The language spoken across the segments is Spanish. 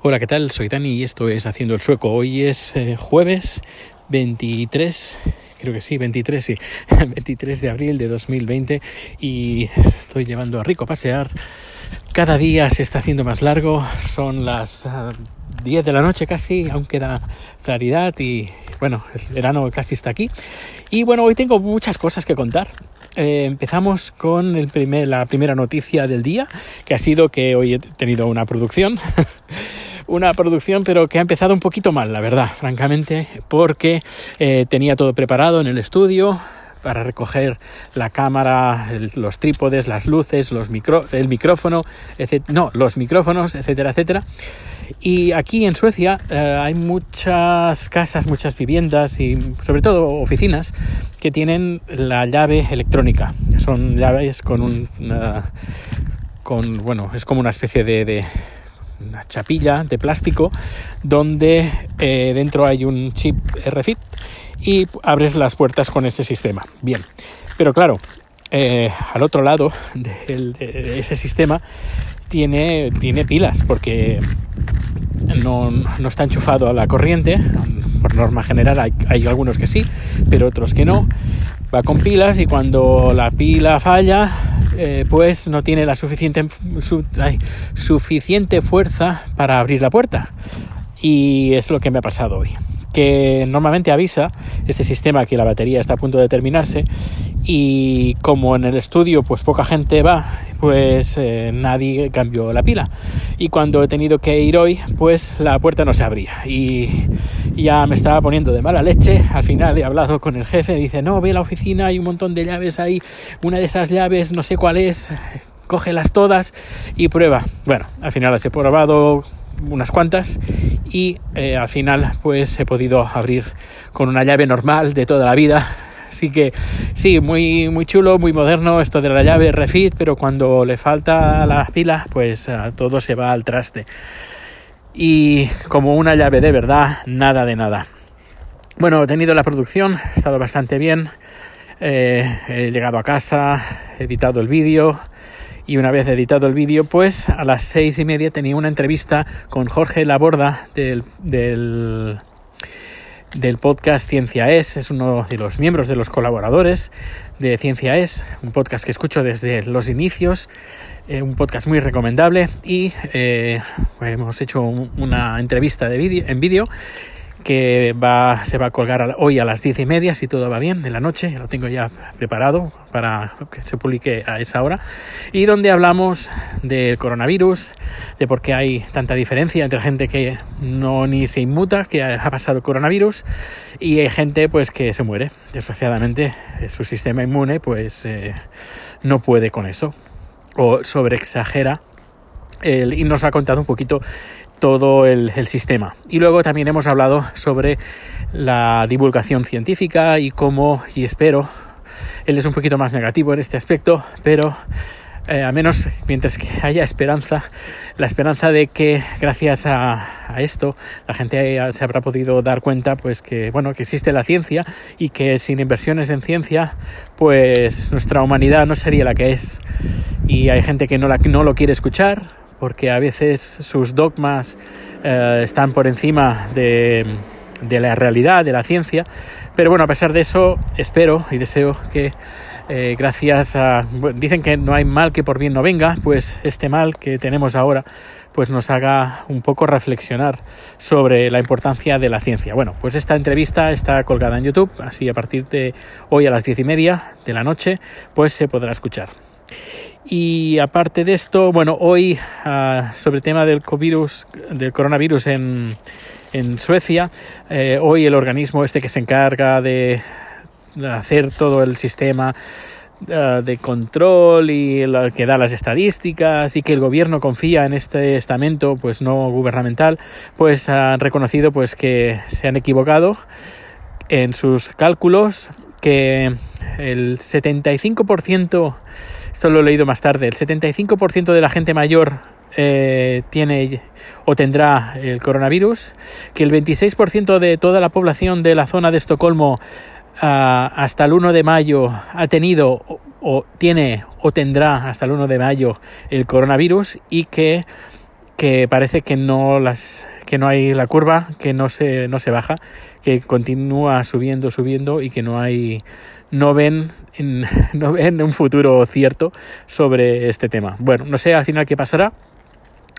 Hola, ¿qué tal? Soy Dani y esto es Haciendo el Sueco. Hoy es eh, jueves 23, creo que sí, 23, sí, 23 de abril de 2020 y estoy llevando a Rico a pasear. Cada día se está haciendo más largo, son las uh, 10 de la noche casi, aún queda claridad y bueno, el verano casi está aquí. Y bueno, hoy tengo muchas cosas que contar. Eh, empezamos con la primera noticia del día, que ha sido que hoy he tenido una producción. una producción, pero que ha empezado un poquito mal, la verdad, francamente, porque eh, tenía todo preparado en el estudio para recoger la cámara, los trípodes, las luces, los micro, el micrófono, etc. no, los micrófonos, etcétera, etcétera. Y aquí en Suecia eh, hay muchas casas, muchas viviendas y sobre todo oficinas que tienen la llave electrónica. Son llaves con un... Una, con, bueno, es como una especie de una chapilla de plástico donde eh, dentro hay un chip RFID y abres las puertas con ese sistema. Bien, pero claro, eh, al otro lado de, ese sistema tiene, tiene pilas porque no, no, está enchufado a la corriente. Por norma general hay, algunos que sí, pero otros que no. Va con pilas y cuando la pila falla, eh, pues no tiene la suficiente, suficiente fuerza para abrir la puerta. Y es lo que me ha pasado hoy normalmente avisa este sistema que la batería está a punto de terminarse y como en el estudio pues poca gente va pues eh, nadie cambió la pila. Y cuando he tenido que ir hoy pues la puerta no se abría. Y ya me estaba poniendo de mala leche. Al final he hablado con el jefe dice no ve la oficina hay un montón de llaves ahí. Una de esas llaves no sé cuál es cógelas todas y prueba bueno al final las he probado unas cuantas y eh, al final pues he podido abrir con una llave normal de toda la vida. Así que sí muy muy chulo muy moderno esto de la llave refit pero cuando le falta la pila pues uh, todo se va al traste. Y como una llave de verdad nada de nada. Bueno he tenido la producción ha estado bastante bien. Eh, he llegado a casa he editado el vídeo y una vez editado el vídeo, pues a las seis y media tenía una entrevista con Jorge Laborda del, del, podcast Ciencia Es, es uno de los miembros de los colaboradores de Ciencia Es, un podcast que escucho desde los inicios, eh, un podcast muy recomendable. Y eh, hemos hecho un, una entrevista de vídeo en vídeo que va, se va a colgar hoy a las diez y media, si todo va bien, de la noche, lo tengo ya preparado para que se publique a esa hora, y donde hablamos del coronavirus, de por qué hay tanta diferencia entre gente que no ni se inmuta, que ha pasado el coronavirus, y hay gente pues que se muere, desgraciadamente, su sistema inmune pues eh, no puede con eso, o sobreexagera el, y nos ha contado un poquito todo el, el, sistema. Y luego también hemos hablado sobre la divulgación científica y cómo, y espero, él es un poquito más negativo en este aspecto, pero eh, a menos mientras que haya esperanza, la esperanza de que gracias a, a, esto la gente se habrá podido dar cuenta pues que bueno que existe la ciencia y que sin inversiones en ciencia pues nuestra humanidad no sería la que es y hay gente que no, la, no lo quiere escuchar porque a veces sus dogmas eh, están por encima de, la realidad, de la ciencia. Pero bueno, a pesar de eso, espero y deseo que eh, gracias a... Dicen que no hay mal que por bien no venga, pues este mal que tenemos ahora pues nos haga un poco reflexionar sobre la importancia de la ciencia. Bueno, pues esta entrevista está colgada en YouTube, así a partir de hoy a las diez y media de la noche, pues se podrá escuchar. Y aparte de esto, bueno, hoy uh, sobre el tema del, covirus, del coronavirus en, en Suecia, eh, hoy el organismo este que se encarga de, hacer todo el sistema uh, de control y lo que da las estadísticas y que el gobierno confía en este estamento pues no gubernamental, pues han reconocido pues que se han equivocado en sus cálculos, que el 75% esto lo he leído más tarde, el 75% de la gente mayor eh, tiene o tendrá el coronavirus, que el 26% de toda la población de la zona de Estocolmo uh, hasta el 1 de mayo ha tenido o, o, tiene o tendrá hasta el 1 de mayo el coronavirus y que que parece que no las que no hay la curva, que no se, no se baja, que continúa subiendo, subiendo y que no hay, no ven, no ven un futuro cierto sobre este tema. Bueno, no sé al final qué pasará,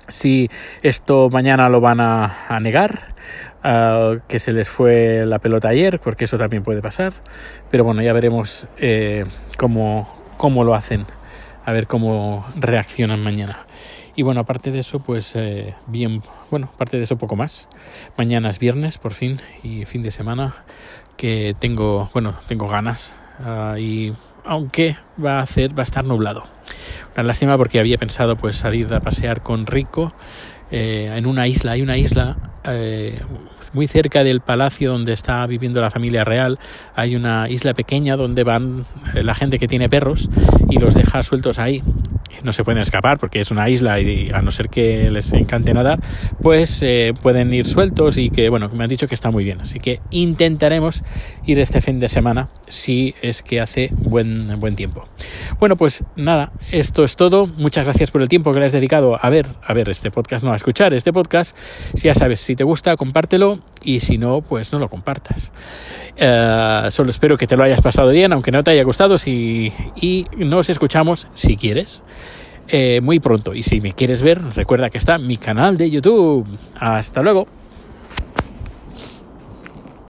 si esto mañana lo van a, negar, ah, que se les fue la pelota ayer, porque eso también puede pasar, pero bueno, ya veremos eh, cómo, cómo lo hacen, a ver cómo reaccionan mañana. Y bueno, aparte de eso, pues eh, bien, bueno, aparte de eso poco más. Mañana es viernes, por fin, y fin de semana, que tengo, bueno, tengo ganas. Uh, y aunque va a hacer, va a estar nublado. Una lástima porque había pensado pues salir a pasear con Rico eh, en una isla. Hay una isla eh, muy cerca del palacio donde está viviendo la familia real. Hay una isla pequeña donde van eh, la gente que tiene perros y los deja sueltos ahí no se pueden escapar porque es una isla y a no ser que les encante nadar, pues eh, pueden ir sueltos y que, bueno, me han dicho que está muy bien. Así que intentaremos ir este fin de semana si es que hace buen, buen tiempo. Bueno, pues nada, esto es todo. Muchas gracias por el tiempo que le has dedicado a ver, a ver este podcast, no a escuchar este podcast. Si ya sabes, si te gusta, compártelo y si no, pues no lo compartas. Eh, solo espero que te lo hayas pasado bien, aunque no te haya gustado, si, y nos escuchamos si quieres. Eh, muy pronto. Y si me quieres ver recuerda que está mi canal de YouTube. Hasta luego